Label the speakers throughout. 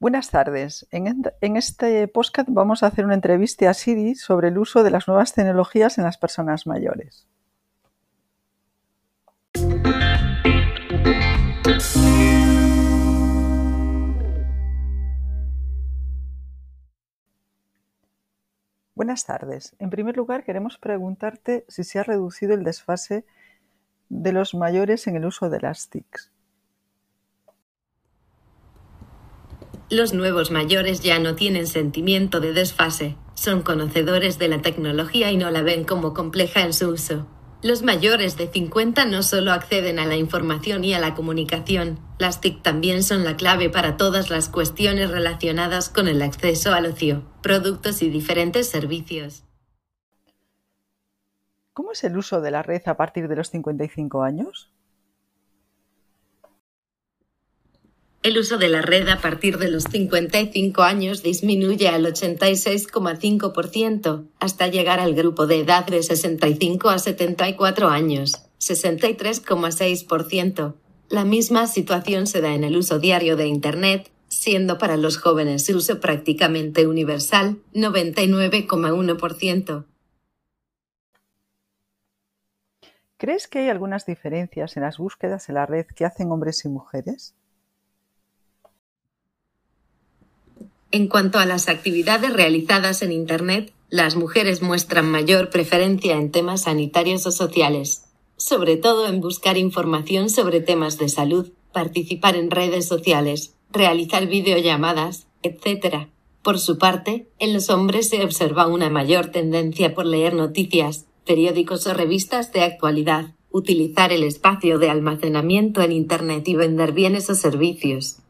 Speaker 1: Buenas tardes. En, este podcast vamos a hacer una entrevista a Siri sobre el uso de las nuevas tecnologías en las personas mayores. Buenas tardes. En primer lugar, queremos preguntarte si se ha reducido el desfase de los mayores en el uso de las TICs.
Speaker 2: Los nuevos mayores ya no tienen sentimiento de desfase, son conocedores de la tecnología y no la ven como compleja en su uso. Los mayores de 50 no solo acceden a la información y a la comunicación, las TIC también son la clave para todas las cuestiones relacionadas con el acceso al ocio, productos y diferentes servicios.
Speaker 1: ¿Cómo es el uso de la red a partir de los 55 años?
Speaker 2: El uso de la red a partir de los 55 años disminuye al 86,5% hasta llegar al grupo de edad de 65 a 74 años, 63,6%. La misma situación se da en el uso diario de Internet, siendo para los jóvenes su uso prácticamente universal, 99,1%.
Speaker 1: ¿Crees que hay algunas diferencias en las búsquedas en la red que hacen hombres y mujeres?
Speaker 2: En cuanto a las actividades realizadas en Internet, las mujeres muestran mayor preferencia en temas sanitarios o sociales, sobre todo en buscar información sobre temas de salud, participar en redes sociales, realizar videollamadas, etc. Por su parte, en los hombres se observa una mayor tendencia por leer noticias, periódicos o revistas de actualidad, utilizar el espacio de almacenamiento en Internet y vender bienes o servicios.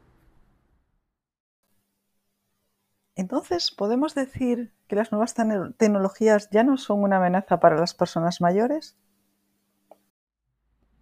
Speaker 1: Entonces, ¿podemos decir que las nuevas tecnologías ya no son una amenaza para las personas mayores?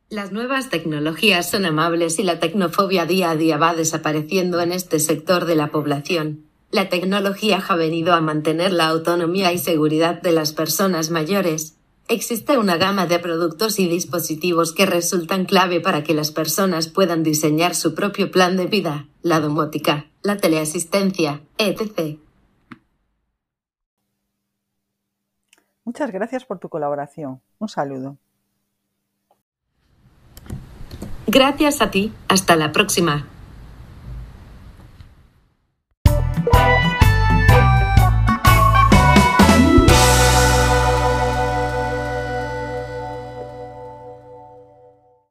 Speaker 2: Las nuevas tecnologías son amables y la tecnofobia día a día va desapareciendo en este sector de la población. La tecnología ha venido a mantener la autonomía y seguridad de las personas mayores. Existe una gama de productos y dispositivos que resultan clave para que las personas puedan diseñar su propio plan de vida, la domótica, la teleasistencia, etc.
Speaker 1: Muchas gracias por tu colaboración. Un saludo.
Speaker 2: Gracias a ti. Hasta la próxima.